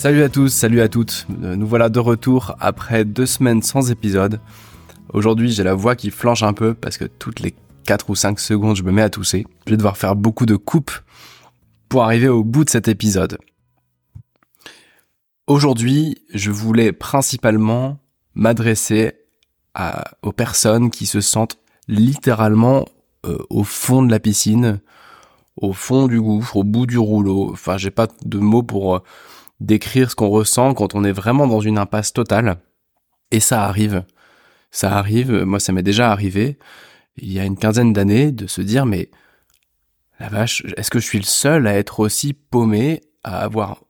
Salut à tous, salut à toutes. Euh, nous voilà de retour après deux semaines sans épisode. Aujourd'hui, j'ai la voix qui flanche un peu parce que toutes les 4 ou 5 secondes, je me mets à tousser. Je vais devoir faire beaucoup de coupes pour arriver au bout de cet épisode. Aujourd'hui, je voulais principalement m'adresser aux personnes qui se sentent littéralement euh, au fond de la piscine, au fond du gouffre, au bout du rouleau. Enfin, j'ai pas de mots pour euh, décrire ce qu'on ressent quand on est vraiment dans une impasse totale. Et ça arrive. Ça arrive, moi ça m'est déjà arrivé, il y a une quinzaine d'années, de se dire mais la vache, est-ce que je suis le seul à être aussi paumé, à avoir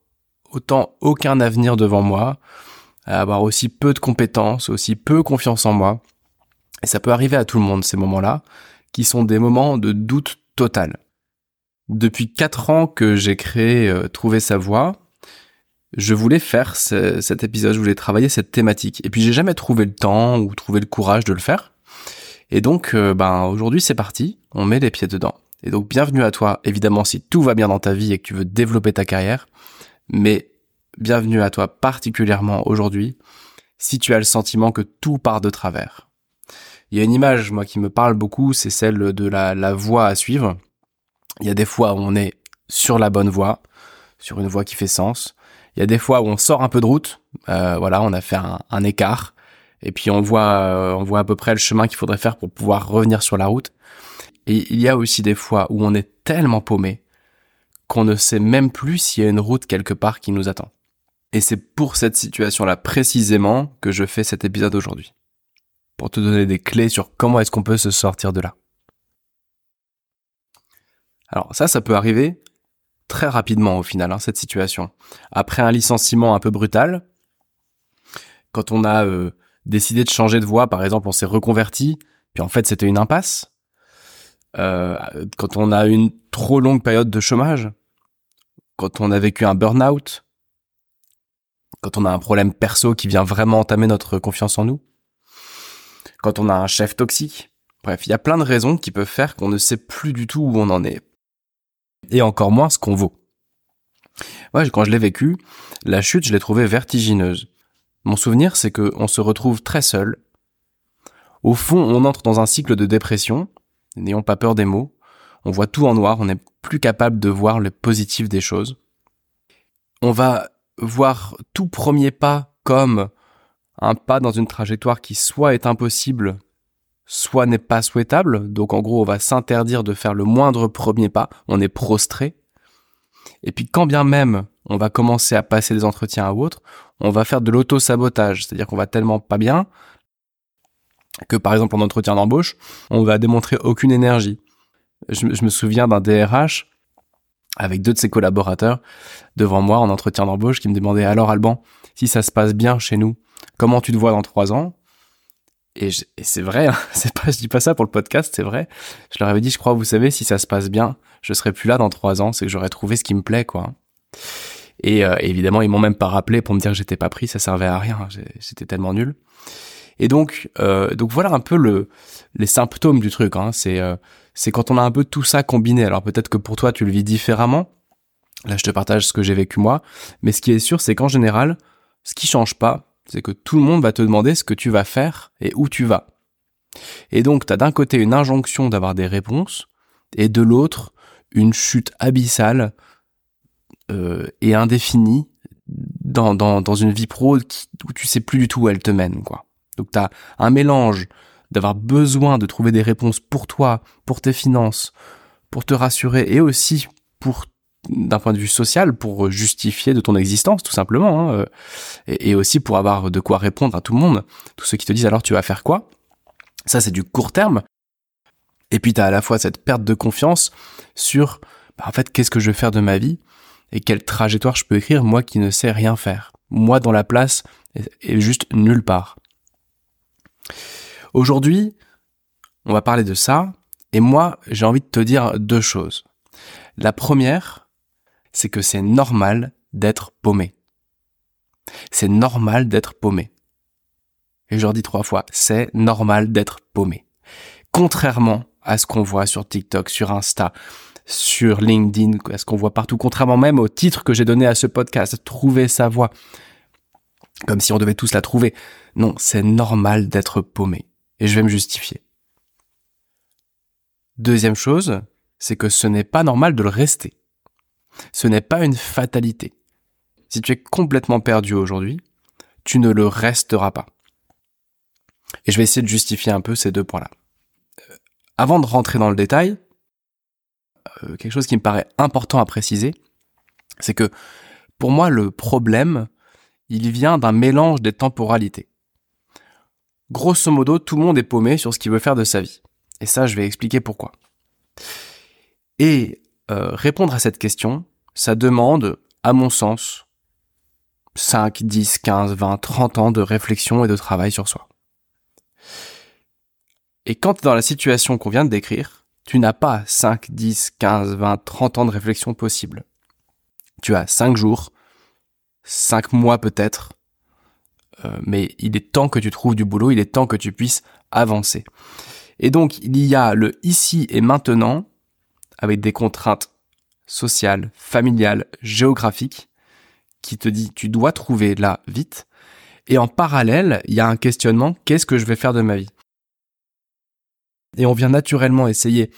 autant aucun avenir devant moi, à avoir aussi peu de compétences, aussi peu confiance en moi? Et ça peut arriver à tout le monde ces moments-là, qui sont des moments de doute total. Depuis quatre ans que j'ai créé euh, Trouver sa voie, je voulais faire cet épisode, je voulais travailler cette thématique. Et puis j'ai jamais trouvé le temps ou trouvé le courage de le faire. Et donc, euh, ben aujourd'hui c'est parti, on met les pieds dedans. Et donc bienvenue à toi, évidemment si tout va bien dans ta vie et que tu veux développer ta carrière, mais bienvenue à toi particulièrement aujourd'hui si tu as le sentiment que tout part de travers. Il y a une image, moi, qui me parle beaucoup, c'est celle de la, la voie à suivre. Il y a des fois où on est sur la bonne voie, sur une voie qui fait sens. Il y a des fois où on sort un peu de route, euh, voilà, on a fait un, écart, et puis on voit, euh, on voit à peu près le chemin qu'il faudrait faire pour pouvoir revenir sur la route. Et il y a aussi des fois où on est tellement paumé qu'on ne sait même plus s'il y a une route quelque part qui nous attend. Et c'est pour cette situation-là précisément que je fais cet épisode aujourd'hui. Pour te donner des clés sur comment est-ce qu'on peut se sortir de là. Alors ça, ça peut arriver très rapidement au final, hein, cette situation. Après un licenciement un peu brutal, quand on a euh, décidé de changer de voie, par exemple, on s'est reconverti, puis en fait c'était une impasse. Euh, quand on a une trop longue période de chômage, quand on a vécu un burn-out, quand on a un problème perso qui vient vraiment entamer notre confiance en nous, quand on a un chef toxique. Bref, il y a plein de raisons qui peuvent faire qu'on ne sait plus du tout où on en est et encore moins ce qu'on vaut. Moi, quand je l'ai vécu, la chute, je l'ai trouvée vertigineuse. Mon souvenir, c'est qu'on se retrouve très seul. Au fond, on entre dans un cycle de dépression. N'ayons pas peur des mots. On voit tout en noir, on n'est plus capable de voir le positif des choses. On va voir tout premier pas comme un pas dans une trajectoire qui soit est impossible, soit n'est pas souhaitable. Donc en gros, on va s'interdire de faire le moindre premier pas. On est prostré. Et puis quand bien même on va commencer à passer des entretiens à autres, on va faire de l'auto-sabotage. C'est-à-dire qu'on va tellement pas bien que par exemple en entretien d'embauche, on va démontrer aucune énergie. Je, je me souviens d'un DRH avec deux de ses collaborateurs devant moi en entretien d'embauche qui me demandait alors Alban, si ça se passe bien chez nous, comment tu te vois dans trois ans? Et, c'est vrai, hein, c'est pas, je dis pas ça pour le podcast, c'est vrai. Je leur avais dit, je crois, vous savez, si ça se passe bien, je serai plus là dans trois ans, c'est que j'aurais trouvé ce qui me plaît, quoi. Et euh, évidemment, ils m'ont même pas rappelé pour me dire que j'étais pas pris, ça servait à rien, j'étais tellement nul. Et donc, euh, donc voilà un peu le, les symptômes du truc. Hein. C'est, euh, c'est quand on a un peu tout ça combiné. Alors peut-être que pour toi, tu le vis différemment. Là, je te partage ce que j'ai vécu moi. Mais ce qui est sûr, c'est qu'en général, ce qui change pas, c'est que tout le monde va te demander ce que tu vas faire et où tu vas. Et donc, tu as d'un côté une injonction d'avoir des réponses, et de l'autre, une chute abyssale euh, et indéfinie dans, dans, dans une vie pro où tu sais plus du tout où elle te mène. quoi. Donc, tu as un mélange d'avoir besoin de trouver des réponses pour toi, pour tes finances, pour te rassurer, et aussi pour d'un point de vue social pour justifier de ton existence tout simplement hein, euh, et, aussi pour avoir de quoi répondre à tout le monde tous ceux qui te disent alors tu vas faire quoi? Ça c'est du court terme et puis tu as à la fois cette perte de confiance sur bah, en fait qu'est-ce que je vais faire de ma vie et quelle trajectoire je peux écrire moi qui ne sais rien faire moi dans la place et juste nulle part. Aujourd'hui, on va parler de ça, et moi, j'ai envie de te dire deux choses. La première, c'est que c'est normal d'être paumé. C'est normal d'être paumé. Et je leur dis trois fois, c'est normal d'être paumé. Contrairement à ce qu'on voit sur TikTok, sur Insta, sur LinkedIn, à ce qu'on voit partout, contrairement même au titre que j'ai donné à ce podcast, trouver sa voix. Comme si on devait tous la trouver. Non, c'est normal d'être paumé. Et je vais me justifier. Deuxième chose, c'est que ce n'est pas normal de le rester. Ce n'est pas une fatalité. Si tu es complètement perdu aujourd'hui, tu ne le resteras pas. Et je vais essayer de justifier un peu ces deux points-là. Euh, avant de rentrer dans le détail, euh, quelque chose qui me paraît important à préciser, c'est que pour moi, le problème, il vient d'un mélange des temporalités. Grosso modo, tout le monde est paumé sur ce qu'il veut faire de sa vie. Et ça, je vais expliquer pourquoi. Et euh, répondre à cette question, ça demande, à mon sens, 5, 10, 15, 20, 30 ans de réflexion et de travail sur soi. Et quand tu es dans la situation qu'on vient de décrire, tu n'as pas 5, 10, 15, 20, 30 ans de réflexion possible. Tu as 5 jours, 5 mois peut-être, euh, mais il est temps que tu trouves du boulot, il est temps que tu puisses avancer. Et donc, il y a le ici et maintenant, avec des contraintes sociales, familiales, géographiques, qui te dit tu dois trouver là vite. Et en parallèle, il y a un questionnement, qu'est-ce que je vais faire de ma vie? Et on vient naturellement essayer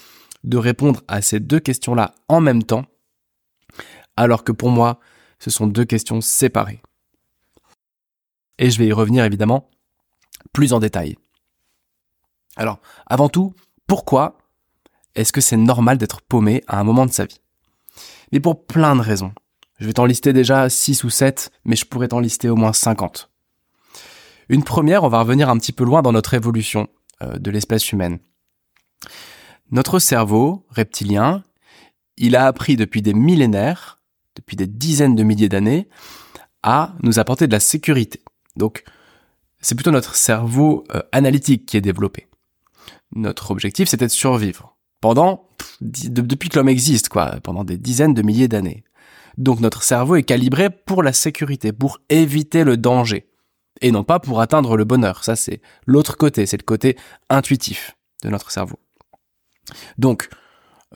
de répondre à ces deux questions-là en même temps, alors que pour moi, ce sont deux questions séparées. Et je vais y revenir évidemment plus en détail. Alors, avant tout, pourquoi est-ce que c'est normal d'être paumé à un moment de sa vie? Mais pour plein de raisons. Je vais t'en lister déjà 6 ou 7, mais je pourrais t'en lister au moins 50. Une première, on va revenir un petit peu loin dans notre évolution euh, de l'espèce humaine. Notre cerveau reptilien, il a appris depuis des millénaires, depuis des dizaines de milliers d'années, à nous apporter de la sécurité. Donc, c'est plutôt notre cerveau euh, analytique qui est développé. Notre objectif, c'était de survivre. Pendant, depuis que l'homme existe, quoi, pendant des dizaines de milliers d'années. Donc notre cerveau est calibré pour la sécurité, pour éviter le danger. Et non pas pour atteindre le bonheur. Ça, c'est l'autre côté, c'est le côté intuitif de notre cerveau. Donc,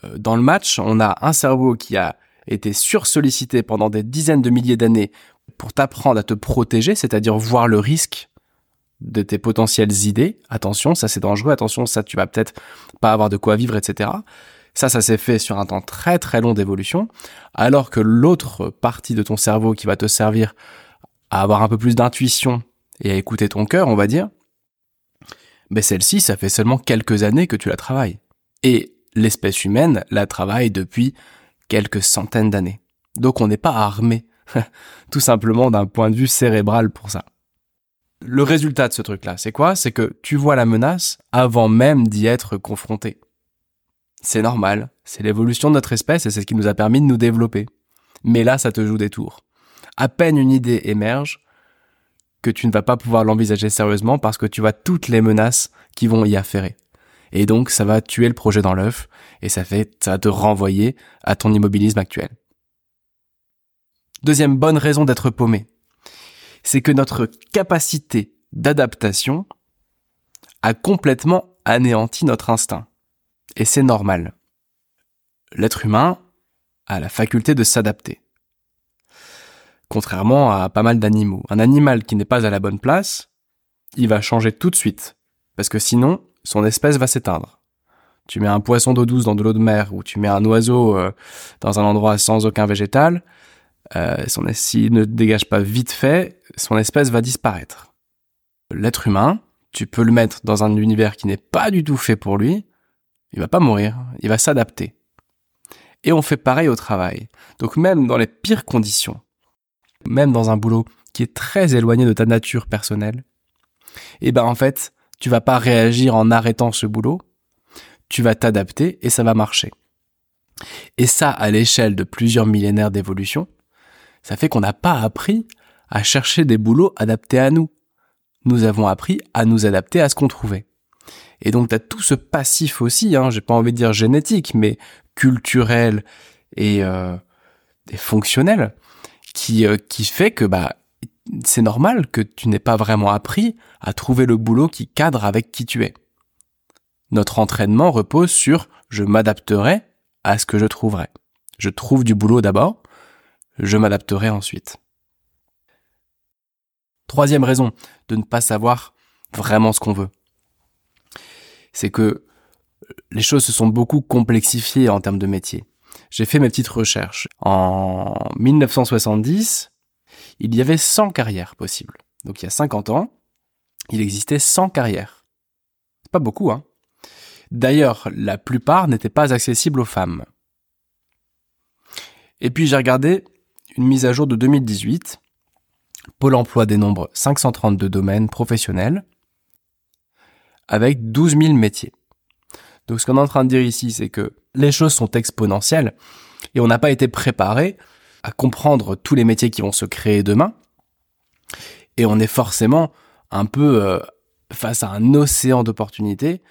euh, dans le match, on a un cerveau qui a été sursollicité pendant des dizaines de milliers d'années pour t'apprendre à te protéger, c'est-à-dire voir le risque de tes potentielles idées. Attention, ça c'est dangereux. Attention, ça tu vas peut-être pas avoir de quoi vivre, etc. Ça, ça s'est fait sur un temps très très long d'évolution. Alors que l'autre partie de ton cerveau qui va te servir à avoir un peu plus d'intuition et à écouter ton cœur, on va dire, ben celle-ci, ça fait seulement quelques années que tu la travailles. Et l'espèce humaine la travaille depuis quelques centaines d'années. Donc on n'est pas armé, tout simplement d'un point de vue cérébral pour ça le résultat de ce truc-là, c'est quoi? C'est que tu vois la menace avant même d'y être confronté. C'est normal, c'est l'évolution de notre espèce et c'est ce qui nous a permis de nous développer. Mais là, ça te joue des tours. À peine une idée émerge que tu ne vas pas pouvoir l'envisager sérieusement parce que tu vois toutes les menaces qui vont y affairer. Et donc, ça va tuer le projet dans l'œuf et ça fait, ça va te renvoyer à ton immobilisme actuel. Deuxième bonne raison d'être paumé c'est que notre capacité d'adaptation a complètement anéanti notre instinct. Et c'est normal. L'être humain a la faculté de s'adapter. Contrairement à pas mal d'animaux. Un animal qui n'est pas à la bonne place, il va changer tout de suite. Parce que sinon, son espèce va s'éteindre. Tu mets un poisson d'eau douce dans de l'eau de mer ou tu mets un oiseau euh, dans un endroit sans aucun végétal, son, s'il ne dégage pas vite fait, son espèce va disparaître. L'être humain, tu peux le mettre dans un univers qui n'est pas du tout fait pour lui, il va pas mourir, il va s'adapter. Et on fait pareil au travail. Donc même dans les pires conditions, même dans un boulot qui est très éloigné de ta nature personnelle, eh ben en fait, tu vas pas réagir en arrêtant ce boulot, tu vas t'adapter et ça va marcher. Et ça, à l'échelle de plusieurs millénaires d'évolution, ça fait qu'on n'a pas appris à chercher des boulots adaptés à nous. Nous avons appris à nous adapter à ce qu'on trouvait. Et donc, tu as tout ce passif aussi, hein, j'ai pas envie de dire génétique, mais culturel et, euh, fonctionnel, qui, euh, qui fait que bah, c'est normal que tu n'aies pas vraiment appris à trouver le boulot qui cadre avec qui tu es. Notre entraînement repose sur je m'adapterai à ce que je trouverai. Je trouve du boulot d'abord, je m'adapterai ensuite. Troisième raison de ne pas savoir vraiment ce qu'on veut. C'est que les choses se sont beaucoup complexifiées en termes de métier. J'ai fait mes petites recherches. En 1970, il y avait 100 carrières possibles. Donc il y a 50 ans, il existait 100 carrières. C'est pas beaucoup, hein. D'ailleurs, la plupart n'étaient pas accessibles aux femmes. Et puis j'ai regardé une mise à jour de 2018. Pôle emploi dénombre 532 domaines professionnels avec 12 000 métiers. Donc ce qu'on est en train de dire ici, c'est que les choses sont exponentielles et on n'a pas été préparé à comprendre tous les métiers qui vont se créer demain. Et on est forcément un peu euh, face à un océan d'opportunités.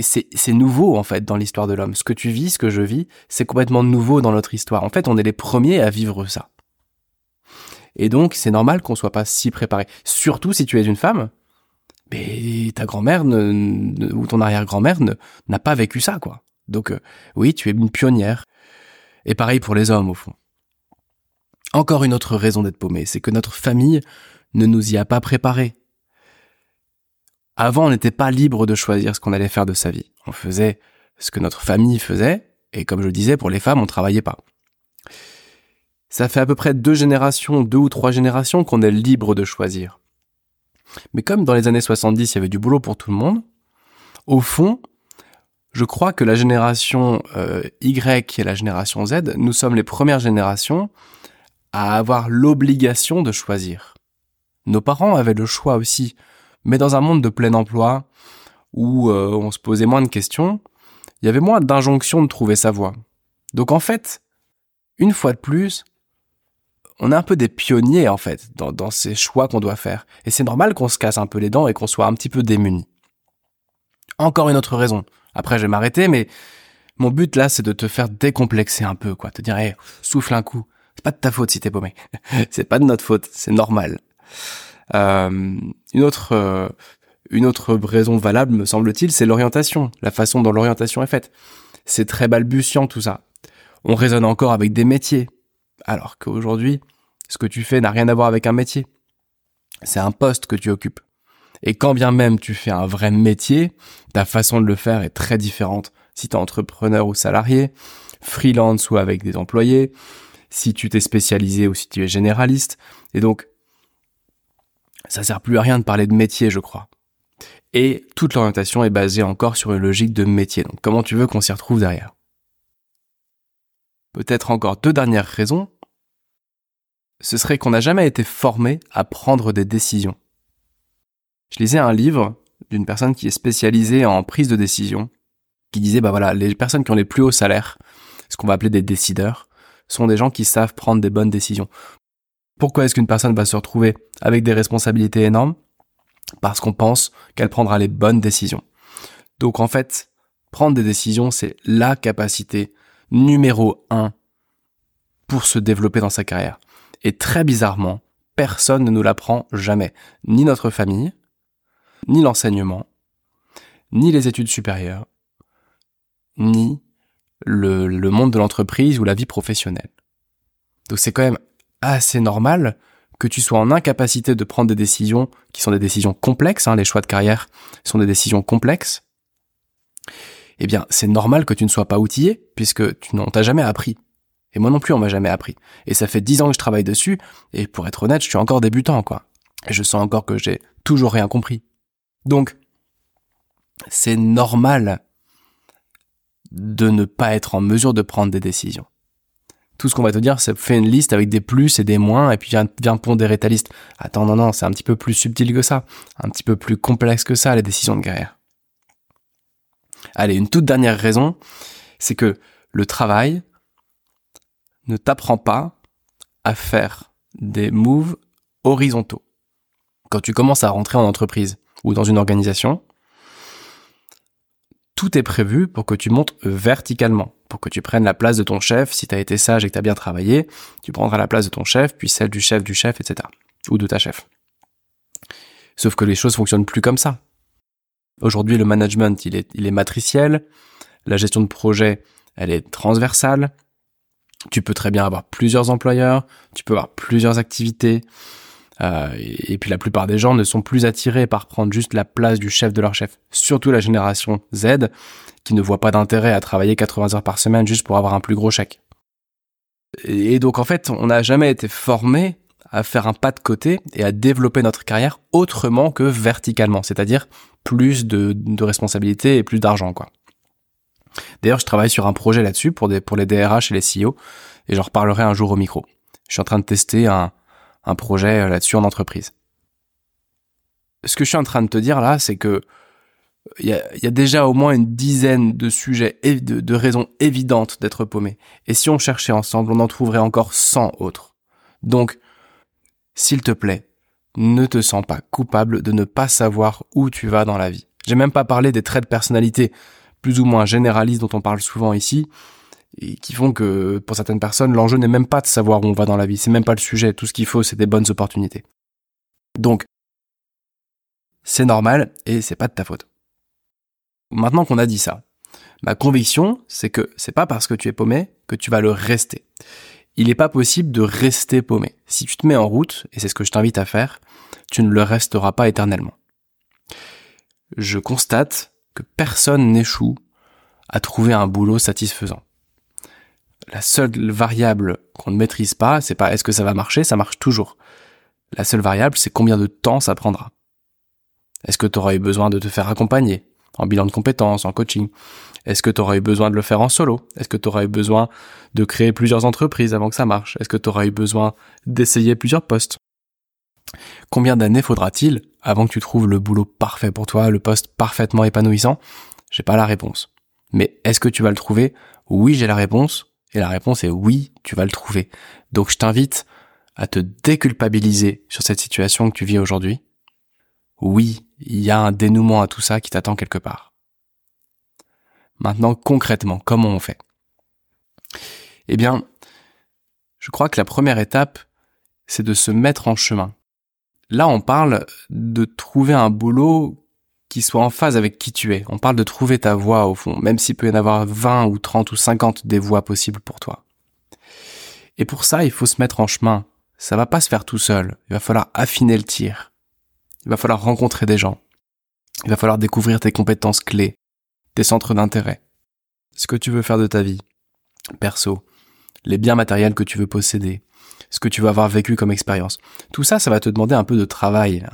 C'est, c'est nouveau en fait dans l'histoire de l'homme. Ce que tu vis, ce que je vis, c'est complètement nouveau dans notre histoire. En fait, on est les premiers à vivre ça. Et donc, c'est normal qu'on soit pas si préparé. Surtout si tu es une femme, mais ta grand-mère ou ton arrière-grand-mère n'a pas vécu ça, quoi. Donc, euh, oui, tu es une pionnière. Et pareil pour les hommes, au fond. Encore une autre raison d'être paumé, c'est que notre famille ne nous y a pas préparé. Avant, on n'était pas libre de choisir ce qu'on allait faire de sa vie. On faisait ce que notre famille faisait, et comme je le disais, pour les femmes, on travaillait pas. Ça fait à peu près deux générations, deux ou trois générations qu'on est libre de choisir. Mais comme dans les années 70, il y avait du boulot pour tout le monde, au fond, je crois que la génération euh, Y et la génération Z, nous sommes les premières générations à avoir l'obligation de choisir. Nos parents avaient le choix aussi, mais dans un monde de plein emploi, où euh, on se posait moins de questions, il y avait moins d'injonctions de trouver sa voie. Donc en fait, une fois de plus, on est un peu des pionniers en fait dans, dans ces choix qu'on doit faire. Et c'est normal qu'on se casse un peu les dents et qu'on soit un petit peu démunis. Encore une autre raison. Après, je vais m'arrêter, mais mon but là, c'est de te faire décomplexer un peu, quoi. Te dire, hey, souffle un coup. C'est pas de ta faute si t'es paumé. c'est pas de notre faute, c'est normal. Euh, une autre, euh, une autre raison valable, me semble-t-il, c'est l'orientation, la façon dont l'orientation est faite. C'est très balbutiant tout ça. On raisonne encore avec des métiers, alors qu'aujourd'hui, ce que tu fais n'a rien à voir avec un métier. C'est un poste que tu occupes. Et quand bien même tu fais un vrai métier, ta façon de le faire est très différente. Si tu es entrepreneur ou salarié, freelance ou avec des employés, si tu t'es spécialisé ou si tu es généraliste. Et donc, ça sert plus à rien de parler de métier, je crois. Et toute l'orientation est basée encore sur une logique de métier. Donc, comment tu veux qu'on s'y retrouve derrière? Peut-être encore deux dernières raisons. Ce serait qu'on n'a jamais été formé à prendre des décisions. Je lisais un livre d'une personne qui est spécialisée en prise de décision, qui disait, bah voilà, les personnes qui ont les plus hauts salaires, ce qu'on va appeler des décideurs, sont des gens qui savent prendre des bonnes décisions. Pourquoi est-ce qu'une personne va se retrouver avec des responsabilités énormes? Parce qu'on pense qu'elle prendra les bonnes décisions. Donc en fait, prendre des décisions, c'est la capacité numéro un pour se développer dans sa carrière. Et très bizarrement, personne ne nous l'apprend jamais. Ni notre famille, ni l'enseignement, ni les études supérieures, ni le, monde de l'entreprise ou la vie professionnelle. Donc c'est quand même assez normal que tu sois en incapacité de prendre des décisions qui sont des décisions complexes, hein, les choix de carrière sont des décisions complexes, eh bien, c'est normal que tu ne sois pas outillé, puisque tu n'en t'as jamais appris. Et moi non plus, on m'a jamais appris. Et ça fait dix ans que je travaille dessus, et pour être honnête, je suis encore débutant, quoi. Et je sens encore que j'ai toujours rien compris. Donc, c'est normal de ne pas être en mesure de prendre des décisions. Tout ce qu'on va te dire, c'est fais une liste avec des plus et des moins, et puis viens, viens pondérer ta liste. Attends, non, non, c'est un petit peu plus subtil que ça, un petit peu plus complexe que ça, les décisions de guerre. Allez, une toute dernière raison, c'est que le travail ne t'apprend pas à faire des moves horizontaux. Quand tu commences à rentrer en entreprise ou dans une organisation, tout est prévu pour que tu montes verticalement, pour que tu prennes la place de ton chef. Si tu as été sage et que tu as bien travaillé, tu prendras la place de ton chef, puis celle du chef du chef, etc. Ou de ta chef. Sauf que les choses fonctionnent plus comme ça. Aujourd'hui, le management, il est, il est matriciel. La gestion de projet, elle est transversale. Tu peux très bien avoir plusieurs employeurs, tu peux avoir plusieurs activités. Euh, et, puis la plupart des gens ne sont plus attirés par prendre juste la place du chef de leur chef. Surtout la génération Z, qui ne voit pas d'intérêt à travailler 80 heures par semaine juste pour avoir un plus gros chèque. Et donc en fait, on n'a jamais été formé à faire un pas de côté et à développer notre carrière autrement que verticalement, c'est-à-dire plus de, de responsabilités et plus d'argent, quoi. D'ailleurs, je travaille sur un projet là-dessus pour, pour les DRH et les CEO, et j'en reparlerai un jour au micro. Je suis en train de tester un, un projet euh, là-dessus en entreprise. Ce que je suis en train de te dire là, c'est que il y a, y a, déjà au moins une dizaine de sujets et de, de raisons évidentes d'être paumé. Et si on cherchait ensemble, on en trouverait encore 100 autres. Donc, s'il te plaît, ne te sens pas coupable de ne pas savoir où tu vas dans la vie. J'ai même pas parlé des traits de personnalité plus ou moins généralistes dont on parle souvent ici, et qui font que pour certaines personnes, l'enjeu n'est même pas de savoir où on va dans la vie, c'est même pas le sujet, tout ce qu'il faut, c'est des bonnes opportunités. Donc, c'est normal et c'est pas de ta faute. Maintenant qu'on a dit ça, ma conviction, c'est que c'est pas parce que tu es paumé que tu vas le rester. Il n'est pas possible de rester paumé. Si tu te mets en route, et c'est ce que je t'invite à faire, tu ne le resteras pas éternellement. Je constate que personne n'échoue à trouver un boulot satisfaisant. La seule variable qu'on ne maîtrise pas, c'est pas est-ce que ça va marcher, ça marche toujours. La seule variable, c'est combien de temps ça prendra. Est-ce que tu auras eu besoin de te faire accompagner? En bilan de compétences, en coaching Est-ce que tu auras eu besoin de le faire en solo? Est-ce que tu eu besoin de créer plusieurs entreprises avant que ça marche? Est-ce que tu eu besoin d'essayer plusieurs postes? Combien d'années faudra-t-il avant que tu trouves le boulot parfait pour toi, le poste parfaitement épanouissant? J'ai pas la réponse. Mais est-ce que tu vas le trouver? Oui, j'ai la réponse. Et la réponse est oui, tu vas le trouver. Donc je t'invite à te déculpabiliser sur cette situation que tu vis aujourd'hui. Oui, il y a un dénouement à tout ça qui t'attend quelque part. Maintenant, concrètement, comment on fait? Eh bien, je crois que la première étape, c'est de se mettre en chemin. Là, on parle de trouver un boulot qui soit en phase avec qui tu es. On parle de trouver ta voie au fond, même s'il peut y en avoir 20 ou 30 ou 50 des voies possibles pour toi. Et pour ça, il faut se mettre en chemin. Ça va pas se faire tout seul. Il va falloir affiner le tir. Il va falloir rencontrer des gens. Il va falloir découvrir tes compétences clés, tes centres d'intérêt, ce que tu veux faire de ta vie, perso, les biens matériels que tu veux posséder, ce que tu vas avoir vécu comme expérience. Tout ça, ça va te demander un peu de travail,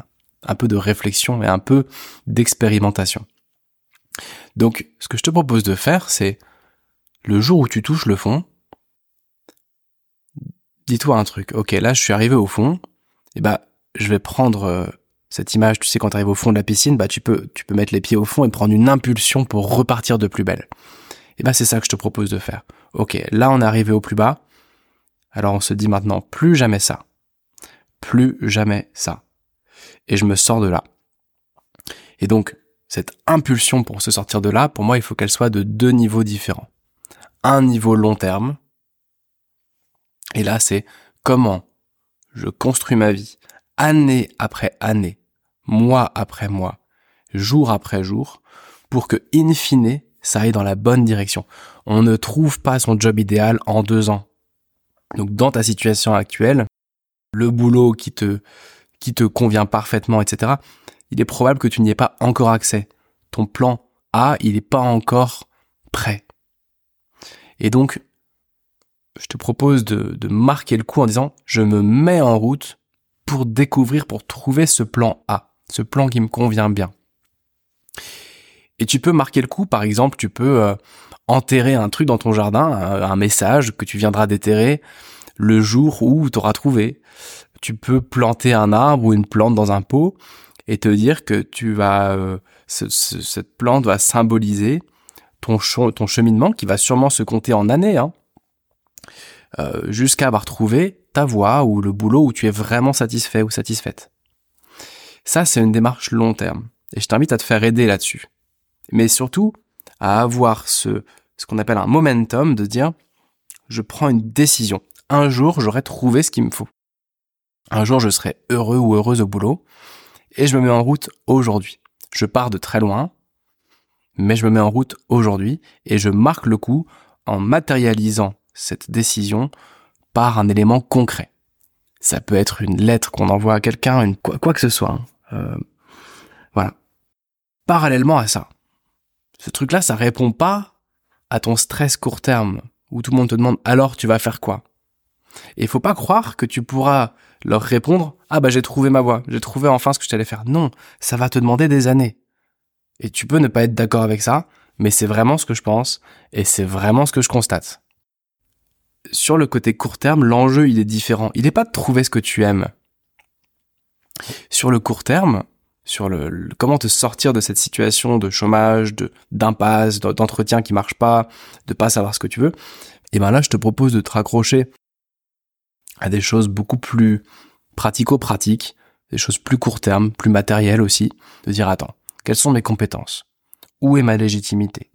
un peu de réflexion et un peu d'expérimentation. Donc, ce que je te propose de faire, c'est le jour où tu touches le fond, dis-toi un truc. Ok, là, je suis arrivé au fond. Et eh bah, je vais prendre euh, cette image. Tu sais, quand tu arrives au fond de la piscine, bah, tu peux, tu peux mettre les pieds au fond et prendre une impulsion pour repartir de plus belle. Et bah, c'est ça que je te propose de faire. Ok, là, on est arrivé au plus bas. Alors, on se dit maintenant, plus jamais ça. Plus jamais ça et je me sors de là. Et donc, cette impulsion pour se sortir de là, pour moi, il faut qu'elle soit de deux niveaux différents. Un niveau long terme, et là, c'est comment je construis ma vie, année après année, mois après mois, jour après jour, pour que, in fine, ça aille dans la bonne direction. On ne trouve pas son job idéal en deux ans. Donc, dans ta situation actuelle, le boulot qui te qui te convient parfaitement, etc., il est probable que tu n'y aies pas encore accès. Ton plan A, il n'est pas encore prêt. Et donc, je te propose de, de marquer le coup en disant, je me mets en route pour découvrir, pour trouver ce plan A, ce plan qui me convient bien. Et tu peux marquer le coup, par exemple, tu peux euh, enterrer un truc dans ton jardin, un, un message que tu viendras déterrer le jour où tu auras trouvé tu peux planter un arbre ou une plante dans un pot et te dire que tu vas euh, cette plante va symboliser ton ton cheminement qui va sûrement se compter en années hein. Euh, jusqu'à avoir trouvé ta voie ou le boulot où tu es vraiment satisfait ou satisfaite. Ça, c'est une démarche long terme. Et je t'invite à te faire aider là-dessus. Mais surtout, à avoir ce, ce qu'on appelle un momentum de dire, je prends une décision. Un jour, j'aurai trouvé ce qu'il me faut. Un jour, je serai heureux ou heureuse au boulot. Et je me mets en route aujourd'hui. Je pars de très loin, mais je me mets en route aujourd'hui et je marque le coup en matérialisant cette décision par un élément concret. Ça peut être une lettre qu'on envoie à quelqu'un, une quoi, que ce soit. Hein. Euh, voilà. Parallèlement à ça, ce truc-là, ça répond pas à ton stress court terme où tout le monde te demande alors tu vas faire quoi? Et il faut pas croire que tu pourras leur répondre ah bah j'ai trouvé ma voie, j'ai trouvé enfin ce que je t'allais faire. Non, ça va te demander des années. Et tu peux ne pas être d'accord avec ça, mais c'est vraiment ce que je pense et c'est vraiment ce que je constate. Sur le côté court terme, l'enjeu il est différent. Il n'est pas de trouver ce que tu aimes. Sur le court terme, sur le, comment te sortir de cette situation de chômage, de d'impasse, d'entretien qui marche pas, de pas savoir ce que tu veux, et ben là je te propose de te raccrocher à des choses beaucoup plus pratico-pratiques, des choses plus court terme, plus matérielles aussi, de dire attends, quelles sont mes compétences? Où est ma légitimité?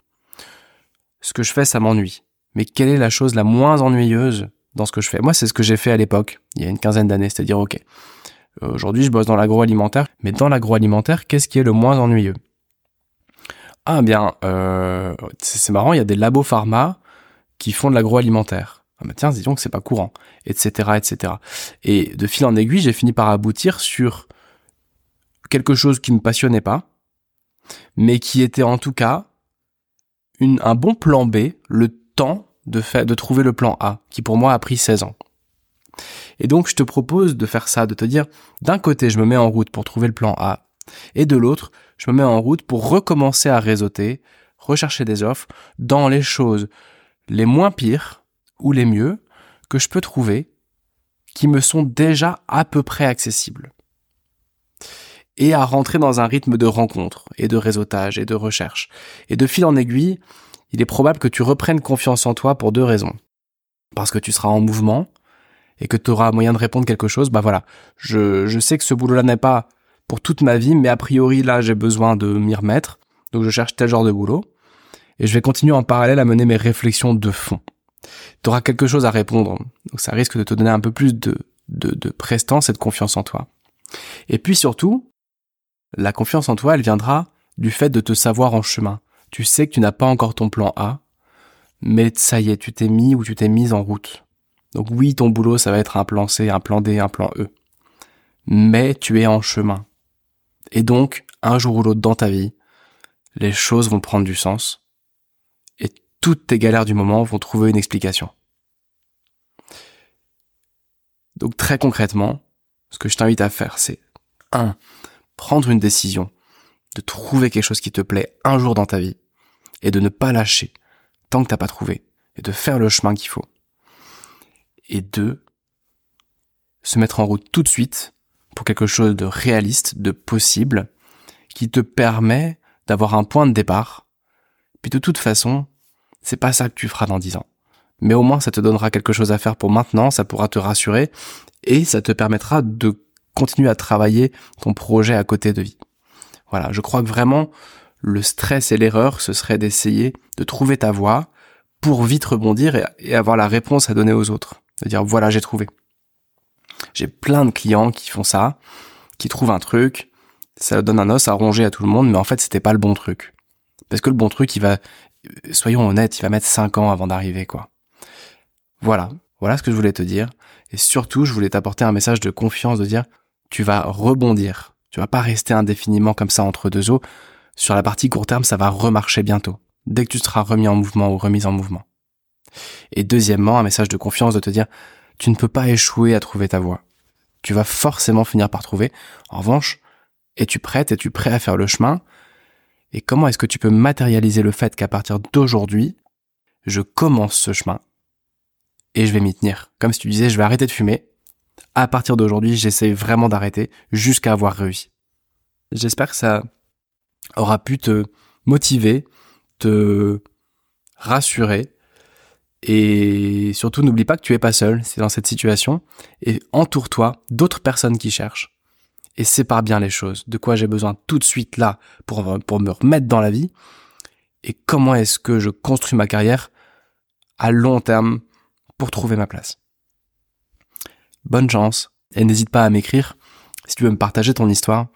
Ce que je fais, ça m'ennuie. Mais quelle est la chose la moins ennuyeuse dans ce que je fais? Moi, c'est ce que j'ai fait à l'époque, il y a une quinzaine d'années, c'est-à-dire ok, aujourd'hui je bosse dans l'agroalimentaire, mais dans l'agroalimentaire, qu'est-ce qui est le moins ennuyeux? Ah bien, euh, c'est marrant, il y a des labos pharma qui font de l'agroalimentaire ah bah tiens, disons que c'est pas courant, etc., etc. Et de fil en aiguille, j'ai fini par aboutir sur quelque chose qui me passionnait pas, mais qui était en tout cas une, un bon plan B, le temps de, faire, de trouver le plan A, qui pour moi a pris 16 ans. Et donc je te propose de faire ça, de te dire, d'un côté je me mets en route pour trouver le plan A, et de l'autre je me mets en route pour recommencer à réseauter, rechercher des offres dans les choses les moins pires, ou les mieux que je peux trouver qui me sont déjà à peu près accessibles. Et à rentrer dans un rythme de rencontre et de réseautage et de recherche. Et de fil en aiguille, il est probable que tu reprennes confiance en toi pour deux raisons. Parce que tu seras en mouvement et que tu auras moyen de répondre quelque chose, bah voilà, je, sais que ce boulot-là n'est pas pour toute ma vie, mais a priori là j'ai besoin de m'y remettre, donc je cherche tel genre de boulot, et je vais continuer en parallèle à mener mes réflexions de fond tu auras quelque chose à répondre. Donc ça risque de te donner un peu plus de, de, de prestance et de confiance en toi. Et puis surtout, la confiance en toi, elle viendra du fait de te savoir en chemin. Tu sais que tu n'as pas encore ton plan A, mais ça y est, tu t'es mis ou tu t'es mise en route. Donc oui, ton boulot, ça va être un plan C, un plan D, un plan E. Mais tu es en chemin. Et donc, un jour ou l'autre dans ta vie, les choses vont prendre du sens toutes tes galères du moment vont trouver une explication. Donc très concrètement, ce que je t'invite à faire, c'est 1. Prendre une décision, de trouver quelque chose qui te plaît un jour dans ta vie, et de ne pas lâcher tant que t'as pas trouvé, et de faire le chemin qu'il faut. Et 2. Se mettre en route tout de suite pour quelque chose de réaliste, de possible, qui te permet d'avoir un point de départ. Puis de toute façon, c'est pas ça que tu feras dans dix ans. Mais au moins, ça te donnera quelque chose à faire pour maintenant, ça pourra te rassurer, et ça te permettra de continuer à travailler ton projet à côté de vie. Voilà, je crois que vraiment, le stress et l'erreur, ce serait d'essayer de trouver ta voie pour vite rebondir et, avoir la réponse à donner aux autres. De dire, voilà, j'ai trouvé. J'ai plein de clients qui font ça, qui trouvent un truc, ça donne un os à ronger à tout le monde, mais en fait, c'était pas le bon truc. Parce que le bon truc, il va, soyons honnêtes, il va mettre 5 ans avant d'arriver, quoi. Voilà. Voilà ce que je voulais te dire. Et surtout, je voulais t'apporter un message de confiance, de dire, tu vas rebondir. Tu vas pas rester indéfiniment comme ça entre deux eaux. Sur la partie court terme, ça va remarcher bientôt. Dès que tu seras remis en mouvement ou remise en mouvement. Et deuxièmement, un message de confiance de te dire, tu ne peux pas échouer à trouver ta voie. Tu vas forcément finir par trouver. En revanche, es-tu prête, es-tu prêt à faire le chemin? Et comment est-ce que tu peux matérialiser le fait qu'à partir d'aujourd'hui, je commence ce chemin et je vais m'y tenir? Comme si tu disais, je vais arrêter de fumer. À partir d'aujourd'hui, j'essaie vraiment d'arrêter jusqu'à avoir réussi. J'espère que ça aura pu te motiver, te rassurer Et surtout, n'oublie pas que tu es pas seul, c'est dans cette situation. Et entoure-toi d'autres personnes qui cherchent. Et sépare bien les choses. De quoi j'ai besoin tout de suite là pour, pour me remettre dans la vie. Et comment est-ce que je construis ma carrière à long terme pour trouver ma place? Bonne chance. Et n'hésite pas à m'écrire si tu veux me partager ton histoire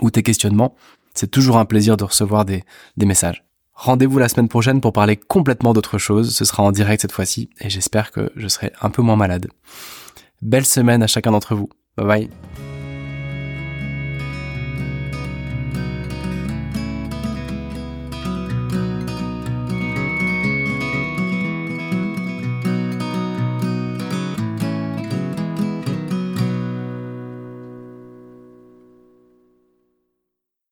ou tes questionnements. C'est toujours un plaisir de recevoir des, messages. Rendez-vous la semaine prochaine pour parler complètement d'autre chose. Ce sera en direct cette fois-ci et j'espère que je serai un peu moins malade. Belle semaine à chacun d'entre vous. Bye bye.